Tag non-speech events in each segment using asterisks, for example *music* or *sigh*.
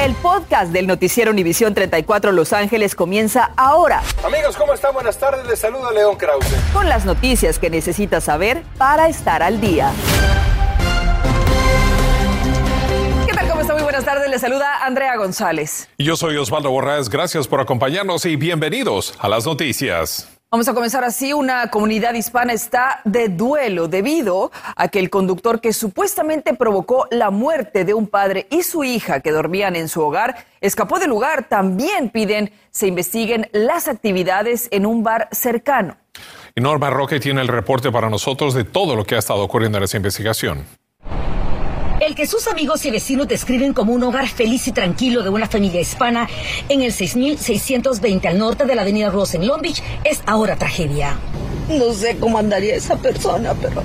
El podcast del noticiero Univisión 34 Los Ángeles comienza ahora. Amigos, ¿cómo están? Buenas tardes. Les saluda León Krause. Con las noticias que necesitas saber para estar al día. ¿Qué tal? ¿Cómo está? Muy buenas tardes. Les saluda Andrea González. Y yo soy Osvaldo Borrás. Gracias por acompañarnos y bienvenidos a las noticias. Vamos a comenzar así. Una comunidad hispana está de duelo debido a que el conductor que supuestamente provocó la muerte de un padre y su hija que dormían en su hogar escapó del lugar. También piden se investiguen las actividades en un bar cercano. Y Norma Roque tiene el reporte para nosotros de todo lo que ha estado ocurriendo en esa investigación. El que sus amigos y vecinos describen como un hogar feliz y tranquilo de una familia hispana en el 6620 al norte de la avenida Rose en Long Beach es ahora tragedia. No sé cómo andaría esa persona, pero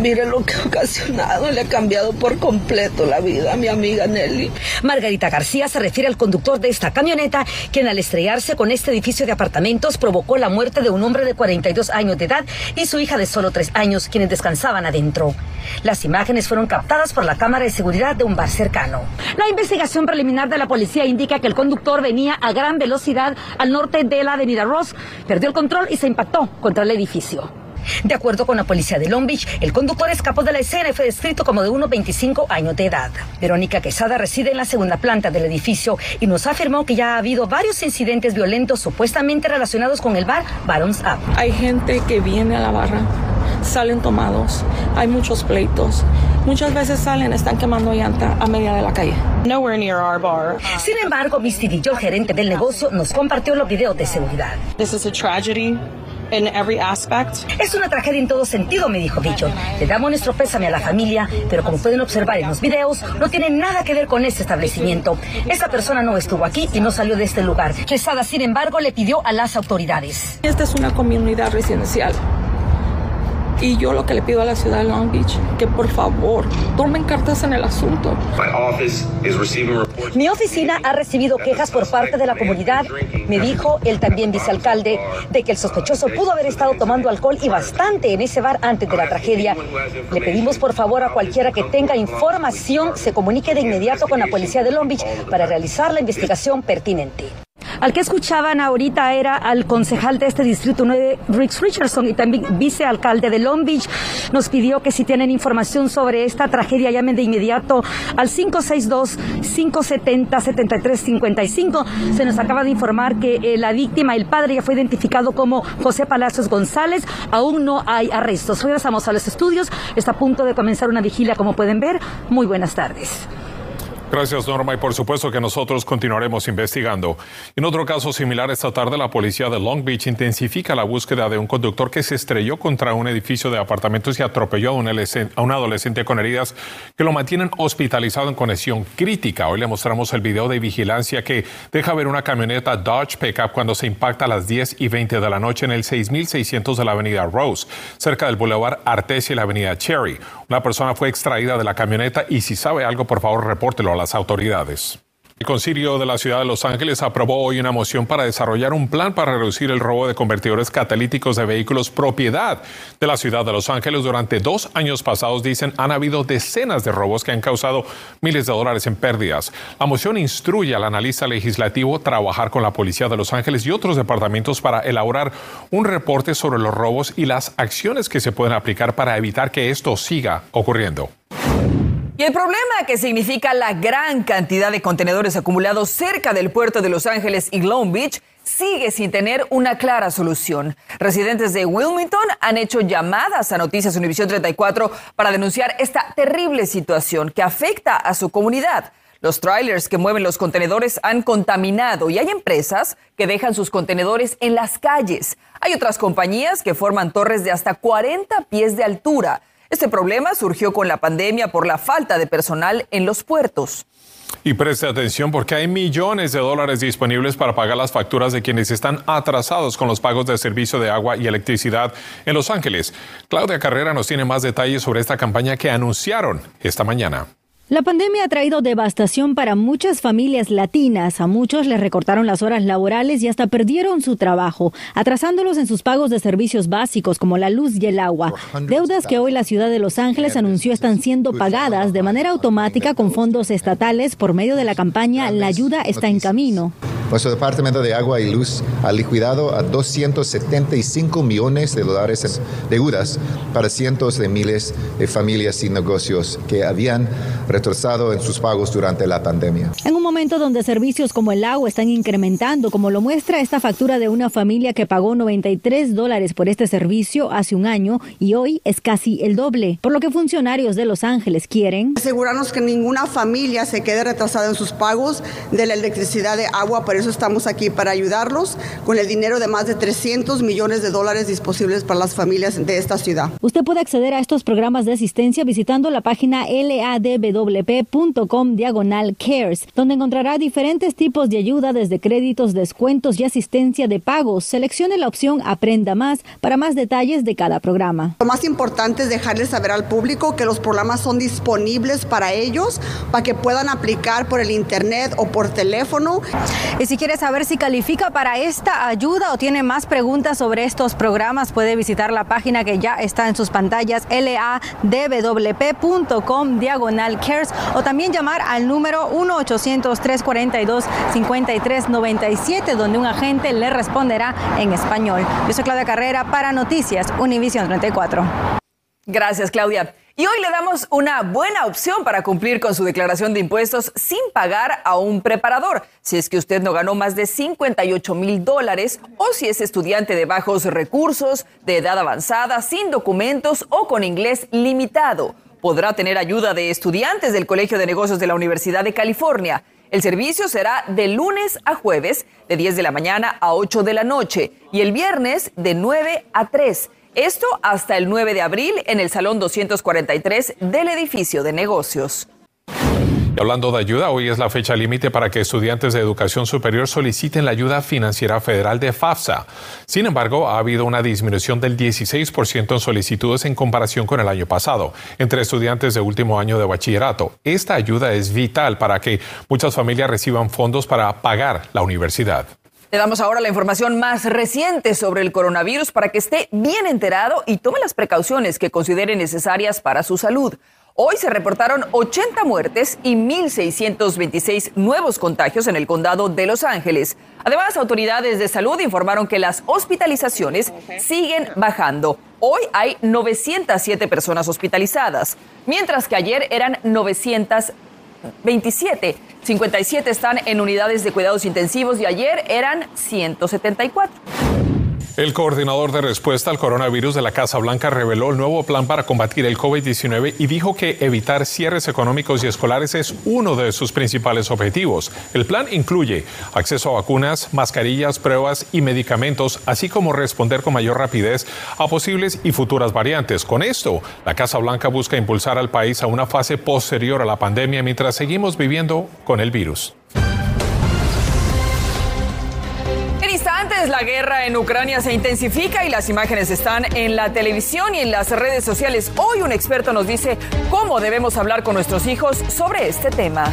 mire lo que ha ocasionado. Le ha cambiado por completo la vida a mi amiga Nelly. Margarita García se refiere al conductor de esta camioneta, quien al estrellarse con este edificio de apartamentos provocó la muerte de un hombre de 42 años de edad y su hija de solo 3 años, quienes descansaban adentro. Las imágenes fueron captadas por la cámara de seguridad de un bar cercano. La investigación preliminar de la policía indica que el conductor venía a gran velocidad al norte de la avenida Ross, perdió el control y se impactó contra el edificio. De acuerdo con la policía de Long Beach, el conductor escapó de la escena y fue descrito como de unos 25 años de edad. Verónica Quesada reside en la segunda planta del edificio y nos afirmó que ya ha habido varios incidentes violentos supuestamente relacionados con el bar Barons Up. Hay gente que viene a la barra, salen tomados, hay muchos pleitos. Muchas veces salen, están quemando llanta a media de la calle. Nowhere near our bar. Sin embargo, Misty Villo, gerente del negocio, nos compartió los videos de seguridad. This is a tragedy. In every aspect. Es una tragedia en todo sentido, me dijo Bicho. Le damos nuestro pésame a la familia, pero como pueden observar en los videos, no tiene nada que ver con este establecimiento. Esa persona no estuvo aquí y no salió de este lugar. Quesada, sin embargo, le pidió a las autoridades. Esta es una comunidad residencial. Y yo lo que le pido a la ciudad de Long Beach, que por favor tomen cartas en el asunto. Mi oficina ha recibido quejas por parte de la comunidad, me dijo el también vicealcalde, de que el sospechoso pudo haber estado tomando alcohol y bastante en ese bar antes de la tragedia. Le pedimos por favor a cualquiera que tenga información se comunique de inmediato con la policía de Long Beach para realizar la investigación pertinente. Al que escuchaban ahorita era al concejal de este distrito 9, Rix Richardson, y también vicealcalde de Long Beach. Nos pidió que si tienen información sobre esta tragedia, llamen de inmediato al 562-570-7355. Se nos acaba de informar que eh, la víctima, el padre, ya fue identificado como José Palacios González. Aún no hay arrestos. Regresamos a los estudios. Está a punto de comenzar una vigilia, como pueden ver. Muy buenas tardes. Gracias, Norma, y por supuesto que nosotros continuaremos investigando. En otro caso similar, esta tarde la policía de Long Beach intensifica la búsqueda de un conductor que se estrelló contra un edificio de apartamentos y atropelló a un, a un adolescente con heridas que lo mantienen hospitalizado en conexión crítica. Hoy le mostramos el video de vigilancia que deja ver una camioneta Dodge Pickup cuando se impacta a las 10 y 20 de la noche en el 6600 de la avenida Rose, cerca del Boulevard Artesia y la avenida Cherry. Una persona fue extraída de la camioneta y si sabe algo, por favor, repórtelo a las autoridades. El Concilio de la Ciudad de Los Ángeles aprobó hoy una moción para desarrollar un plan para reducir el robo de convertidores catalíticos de vehículos propiedad de la Ciudad de Los Ángeles. Durante dos años pasados, dicen, han habido decenas de robos que han causado miles de dólares en pérdidas. La moción instruye al analista legislativo trabajar con la Policía de Los Ángeles y otros departamentos para elaborar un reporte sobre los robos y las acciones que se pueden aplicar para evitar que esto siga ocurriendo. Y el problema que significa la gran cantidad de contenedores acumulados cerca del puerto de Los Ángeles y Long Beach sigue sin tener una clara solución. Residentes de Wilmington han hecho llamadas a Noticias Univisión 34 para denunciar esta terrible situación que afecta a su comunidad. Los trailers que mueven los contenedores han contaminado y hay empresas que dejan sus contenedores en las calles. Hay otras compañías que forman torres de hasta 40 pies de altura. Este problema surgió con la pandemia por la falta de personal en los puertos. Y preste atención porque hay millones de dólares disponibles para pagar las facturas de quienes están atrasados con los pagos de servicio de agua y electricidad en Los Ángeles. Claudia Carrera nos tiene más detalles sobre esta campaña que anunciaron esta mañana. La pandemia ha traído devastación para muchas familias latinas. A muchos les recortaron las horas laborales y hasta perdieron su trabajo, atrasándolos en sus pagos de servicios básicos como la luz y el agua. Deudas que hoy la ciudad de Los Ángeles anunció están siendo pagadas de manera automática con fondos estatales por medio de la campaña La ayuda está en camino. Nuestro Departamento de Agua y Luz ha liquidado a 275 millones de dólares en deudas para cientos de miles de familias y negocios que habían retrasado en sus pagos durante la pandemia. En un momento donde servicios como el agua están incrementando, como lo muestra esta factura de una familia que pagó 93 dólares por este servicio hace un año y hoy es casi el doble, por lo que funcionarios de Los Ángeles quieren asegurarnos que ninguna familia se quede retrasada en sus pagos de la electricidad de agua por eso estamos aquí para ayudarlos con el dinero de más de 300 millones de dólares disponibles para las familias de esta ciudad. Usted puede acceder a estos programas de asistencia visitando la página ladwp.com diagonal cares, donde encontrará diferentes tipos de ayuda desde créditos, descuentos y asistencia de pagos. Seleccione la opción Aprenda más para más detalles de cada programa. Lo más importante es dejarles saber al público que los programas son disponibles para ellos, para que puedan aplicar por el internet o por teléfono. Si quiere saber si califica para esta ayuda o tiene más preguntas sobre estos programas, puede visitar la página que ya está en sus pantallas, ladwp.com diagonal cares o también llamar al número 1-800-342-5397 donde un agente le responderá en español. Yo soy Claudia Carrera para Noticias Univisión 34. Gracias, Claudia. Y hoy le damos una buena opción para cumplir con su declaración de impuestos sin pagar a un preparador, si es que usted no ganó más de 58 mil dólares o si es estudiante de bajos recursos, de edad avanzada, sin documentos o con inglés limitado. Podrá tener ayuda de estudiantes del Colegio de Negocios de la Universidad de California. El servicio será de lunes a jueves, de 10 de la mañana a 8 de la noche, y el viernes de 9 a 3. Esto hasta el 9 de abril en el Salón 243 del edificio de negocios. Hablando de ayuda, hoy es la fecha límite para que estudiantes de educación superior soliciten la ayuda financiera federal de FAFSA. Sin embargo, ha habido una disminución del 16% en solicitudes en comparación con el año pasado entre estudiantes de último año de bachillerato. Esta ayuda es vital para que muchas familias reciban fondos para pagar la universidad. Le damos ahora la información más reciente sobre el coronavirus para que esté bien enterado y tome las precauciones que considere necesarias para su salud. Hoy se reportaron 80 muertes y 1.626 nuevos contagios en el condado de Los Ángeles. Además, autoridades de salud informaron que las hospitalizaciones siguen bajando. Hoy hay 907 personas hospitalizadas, mientras que ayer eran 927. 57 están en unidades de cuidados intensivos y ayer eran 174. El coordinador de respuesta al coronavirus de la Casa Blanca reveló el nuevo plan para combatir el COVID-19 y dijo que evitar cierres económicos y escolares es uno de sus principales objetivos. El plan incluye acceso a vacunas, mascarillas, pruebas y medicamentos, así como responder con mayor rapidez a posibles y futuras variantes. Con esto, la Casa Blanca busca impulsar al país a una fase posterior a la pandemia mientras seguimos viviendo con el virus. La guerra en Ucrania se intensifica y las imágenes están en la televisión y en las redes sociales. Hoy un experto nos dice cómo debemos hablar con nuestros hijos sobre este tema.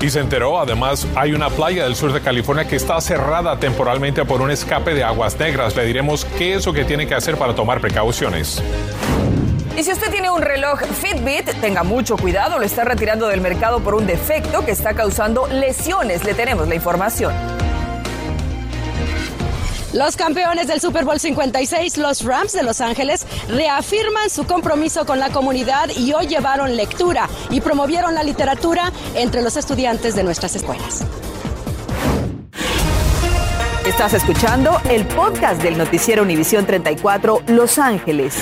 Y se enteró, además, hay una playa del sur de California que está cerrada temporalmente por un escape de aguas negras. Le diremos qué es lo que tiene que hacer para tomar precauciones. Y si usted tiene un reloj Fitbit, tenga mucho cuidado, lo está retirando del mercado por un defecto que está causando lesiones. Le tenemos la información. Los campeones del Super Bowl 56, los Rams de Los Ángeles, reafirman su compromiso con la comunidad y hoy llevaron lectura y promovieron la literatura entre los estudiantes de nuestras escuelas. Estás escuchando el podcast del noticiero Univisión 34 Los Ángeles.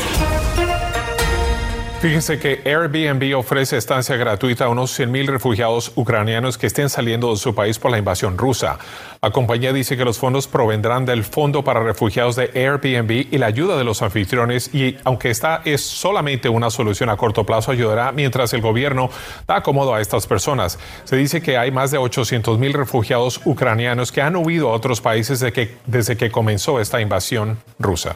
Fíjense que Airbnb ofrece estancia gratuita a unos 100.000 refugiados ucranianos que estén saliendo de su país por la invasión rusa. La compañía dice que los fondos provendrán del Fondo para Refugiados de Airbnb y la ayuda de los anfitriones y aunque esta es solamente una solución a corto plazo, ayudará mientras el gobierno da acomodo a estas personas. Se dice que hay más de 800.000 refugiados ucranianos que han huido a otros países desde que comenzó esta invasión rusa.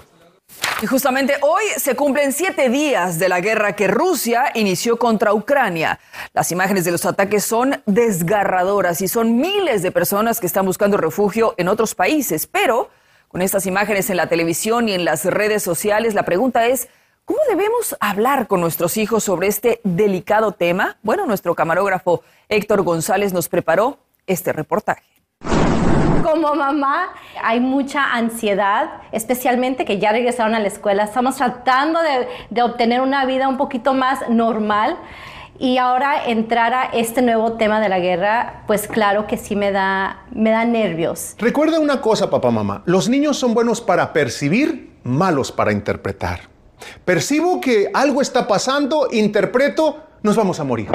Y justamente hoy se cumplen siete días de la guerra que Rusia inició contra Ucrania. Las imágenes de los ataques son desgarradoras y son miles de personas que están buscando refugio en otros países. Pero con estas imágenes en la televisión y en las redes sociales, la pregunta es, ¿cómo debemos hablar con nuestros hijos sobre este delicado tema? Bueno, nuestro camarógrafo Héctor González nos preparó este reportaje como mamá hay mucha ansiedad, especialmente que ya regresaron a la escuela. Estamos tratando de, obtener una vida un poquito más normal. Y ahora entrar a este nuevo tema de la guerra, pues claro que sí me da, me da nervios. Recuerda una cosa, papá, mamá. Los niños son buenos para percibir, malos para interpretar. Percibo que algo está pasando, interpreto, nos vamos a morir.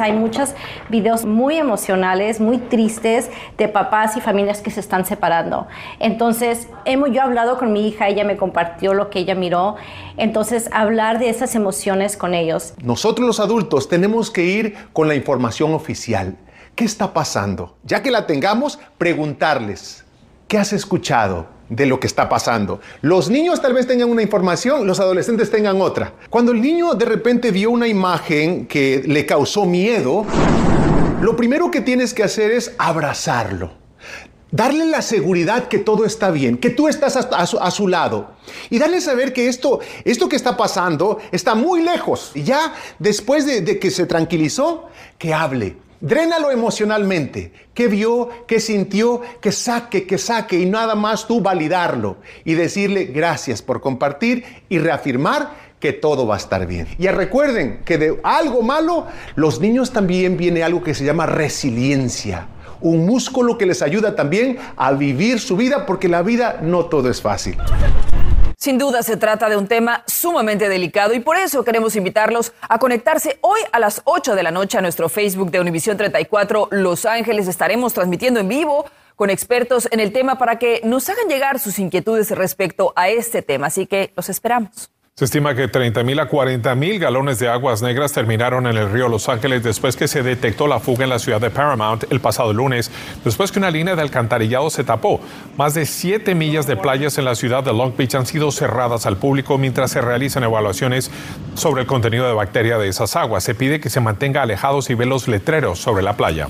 Hay muchos videos muy emocionales, muy tristes de papás y familias que se están separando. Entonces, hemos, yo he hablado con mi hija, ella me compartió lo que ella miró. Entonces, hablar de esas emociones con ellos. Nosotros los adultos tenemos que ir con la información oficial. ¿Qué está pasando? Ya que la tengamos, preguntarles, ¿qué has escuchado? De lo que está pasando. Los niños tal vez tengan una información, los adolescentes tengan otra. Cuando el niño de repente vio una imagen que le causó miedo, lo primero que tienes que hacer es abrazarlo. Darle la seguridad que todo está bien, que tú estás a, su, lado. Y darle saber que esto, esto que está pasando está muy lejos. Y ya después de, de que se tranquilizó, que hable, Drénalo emocionalmente. ¿Qué vio? ¿Qué sintió? Que saque, que saque y nada más tú validarlo y decirle gracias por compartir y reafirmar que todo va a estar bien. Y recuerden que de algo malo, los niños también viene algo que se llama resiliencia. Un músculo que les ayuda también a vivir su vida porque la vida no todo es fácil. Sin duda se trata de un tema sumamente delicado y por eso queremos invitarlos a conectarse hoy a las 8 de la noche a nuestro Facebook de Univisión 34 Los Ángeles. Estaremos transmitiendo en vivo con expertos en el tema para que nos hagan llegar sus inquietudes respecto a este tema. Así que los esperamos. Se estima que 30 mil a 40 mil galones de aguas negras terminaron en el río Los Ángeles después que se detectó la fuga en la ciudad de Paramount el pasado lunes, después que una línea de alcantarillado se tapó. Más de 7 millas de playas en la ciudad de Long Beach han sido cerradas al público mientras se realizan evaluaciones sobre el contenido de bacteria de esas aguas. Se pide que se mantenga alejados y ve los letreros sobre la playa.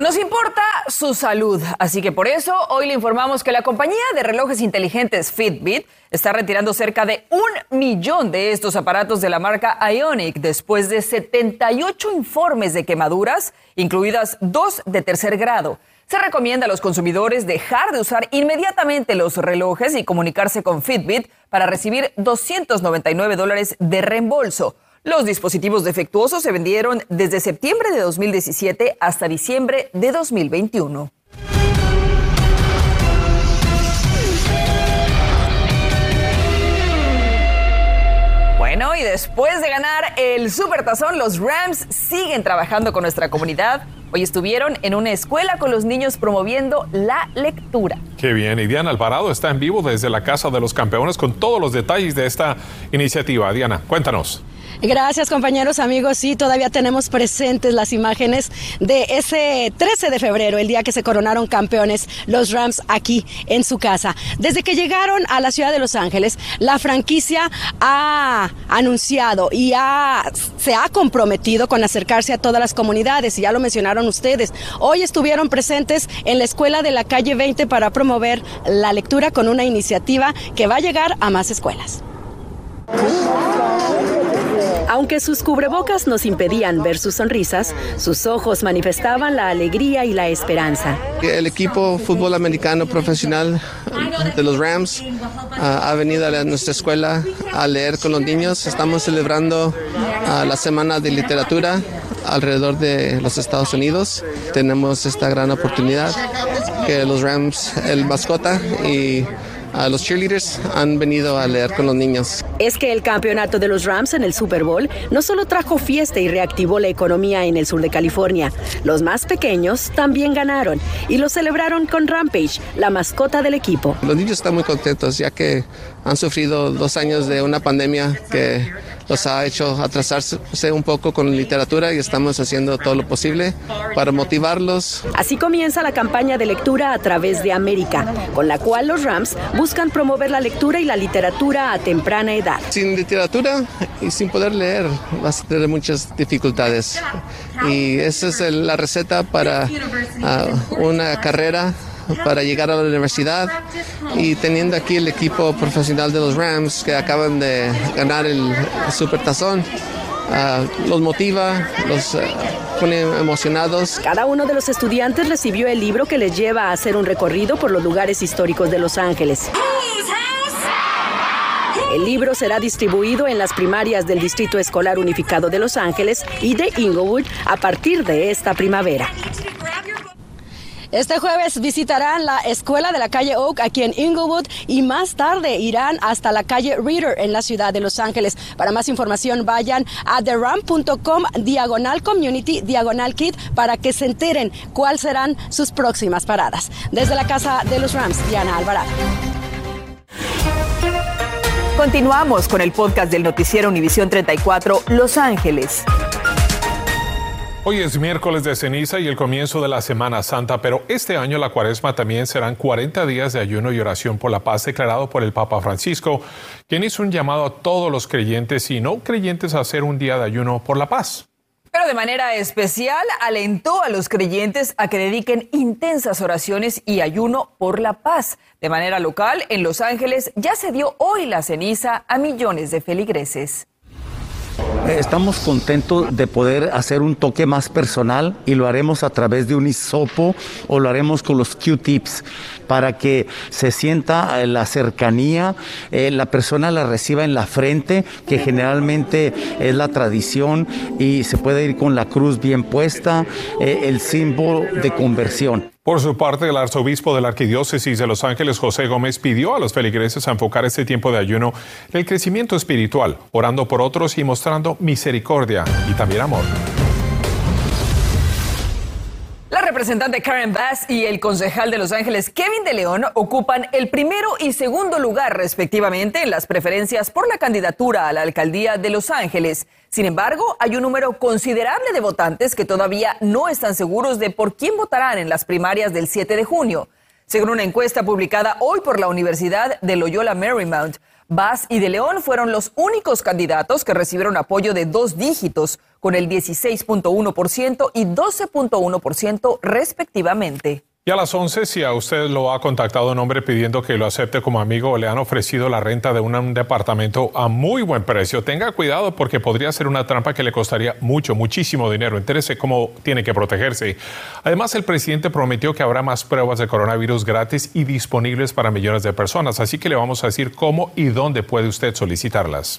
Nos importa su salud, así que por eso hoy le informamos que la compañía de relojes inteligentes Fitbit está retirando cerca de un millón de estos aparatos de la marca Ionic después de 78 informes de quemaduras, incluidas dos de tercer grado. Se recomienda a los consumidores dejar de usar inmediatamente los relojes y comunicarse con Fitbit para recibir 299 dólares de reembolso. Los dispositivos defectuosos se vendieron desde septiembre de 2017 hasta diciembre de 2021. Bueno, y después de ganar el Supertazón, los Rams siguen trabajando con nuestra comunidad. Hoy estuvieron en una escuela con los niños promoviendo la lectura. Qué bien, y Diana Alvarado está en vivo desde la Casa de los Campeones con todos los detalles de esta iniciativa. Diana, cuéntanos. Gracias compañeros, amigos. Sí, todavía tenemos presentes las imágenes de ese 13 de febrero, el día que se coronaron campeones los Rams aquí en su casa. Desde que llegaron a la ciudad de Los Ángeles, la franquicia ha anunciado y se ha comprometido con acercarse a todas las comunidades, y ya lo mencionaron ustedes. Hoy estuvieron presentes en la escuela de la calle 20 para promover la lectura con una iniciativa que va a llegar a más escuelas. Aunque sus cubrebocas nos impedían ver sus sonrisas, sus ojos manifestaban la alegría y la esperanza. El equipo fútbol americano profesional de los Rams ah, ha venido a nuestra escuela a leer con los niños. Estamos celebrando ah, la semana de literatura alrededor de los Estados Unidos. Tenemos esta gran oportunidad que los Rams, el mascota y los cheerleaders han venido a leer con los niños. Es que el campeonato de los Rams en el Super Bowl no solo trajo fiesta y reactivó la economía en el sur de California, los más pequeños también ganaron y lo celebraron con Rampage, la mascota del equipo. Los niños están muy contentos ya que han sufrido dos años de una pandemia que los ha hecho atrasarse un poco con literatura y estamos haciendo todo lo posible para motivarlos. Así comienza la campaña de lectura a través de América, con la cual los Rams buscan promover la lectura y la literatura a temprana edad. Sin literatura y sin poder leer vas a tener muchas dificultades. Y esa es la receta para ah, una carrera *laughs* para llegar a la universidad y teniendo aquí el equipo profesional de los Rams que acaban de ganar el Supertazón, uh, los motiva, los uh, pone emocionados. Cada uno de los estudiantes recibió el libro que les lleva a hacer un recorrido por los lugares históricos de Los Ángeles. El libro será distribuido en las primarias del Distrito Escolar Unificado de Los Ángeles y de Inglewood a partir de esta primavera. Este jueves visitarán la escuela de la calle Oak aquí en Inglewood y más tarde irán hasta la calle Reader en la ciudad de Los Ángeles. Para más información vayan a theram.com diagonal community diagonal kit para que se enteren cuáles serán sus próximas paradas. Desde la casa de los Rams, Diana Alvarado. Continuamos con el podcast del noticiero Univisión 34 Los Ángeles. Hoy es miércoles de ceniza y el comienzo de la Semana Santa, pero este año la cuaresma también serán 40 días de ayuno y oración por la paz declarado por el Papa Francisco, quien hizo un llamado a todos los creyentes y no creyentes a hacer un día de ayuno por la paz. Pero de manera especial alentó a los creyentes a que dediquen intensas oraciones y ayuno por la paz. De manera local, en Los Ángeles ya se dio hoy la ceniza a millones de feligreses. Eh, estamos contentos de poder hacer un toque más personal y lo haremos a través de un hisopo o lo haremos con los Q-tips para que se sienta eh, la cercanía, eh, la persona la reciba en la frente, que generalmente es la tradición y se puede ir con la cruz bien puesta, el símbolo de conversión. Por su parte, el arzobispo de la Arquidiócesis de Los Ángeles, José Gómez, pidió a los feligreses a enfocar este tiempo de ayuno en el crecimiento espiritual, orando por otros y mostrando misericordia y también amor. La representante Karen Bass y el concejal de Los Ángeles, Kevin de León, ocupan el primero y segundo lugar respectivamente en las preferencias por la candidatura a la alcaldía de Los Ángeles. Sin embargo, hay un número considerable de votantes que todavía no están seguros de por quién votarán en las primarias del 7 de junio. Según una encuesta publicada hoy por la Universidad de Loyola Marymount, Bass y De León fueron los únicos candidatos que recibieron apoyo de dos dígitos, con el 16.1% y 12.1% respectivamente. Y a las 11, si a usted lo ha contacado un hombre pidiendo que lo acepte como amigo o le han ofrecido la renta de un departamento a muy buen precio, tenga cuidado porque podría ser una trampa que le costaría mucho, muchísimo dinero. Entérese cómo tiene que protegerse. Además, el presidente prometió que habrá más pruebas de coronavirus gratis y disponibles para millones de personas. Así que le vamos a decir cómo y dónde puede usted solicitarlas.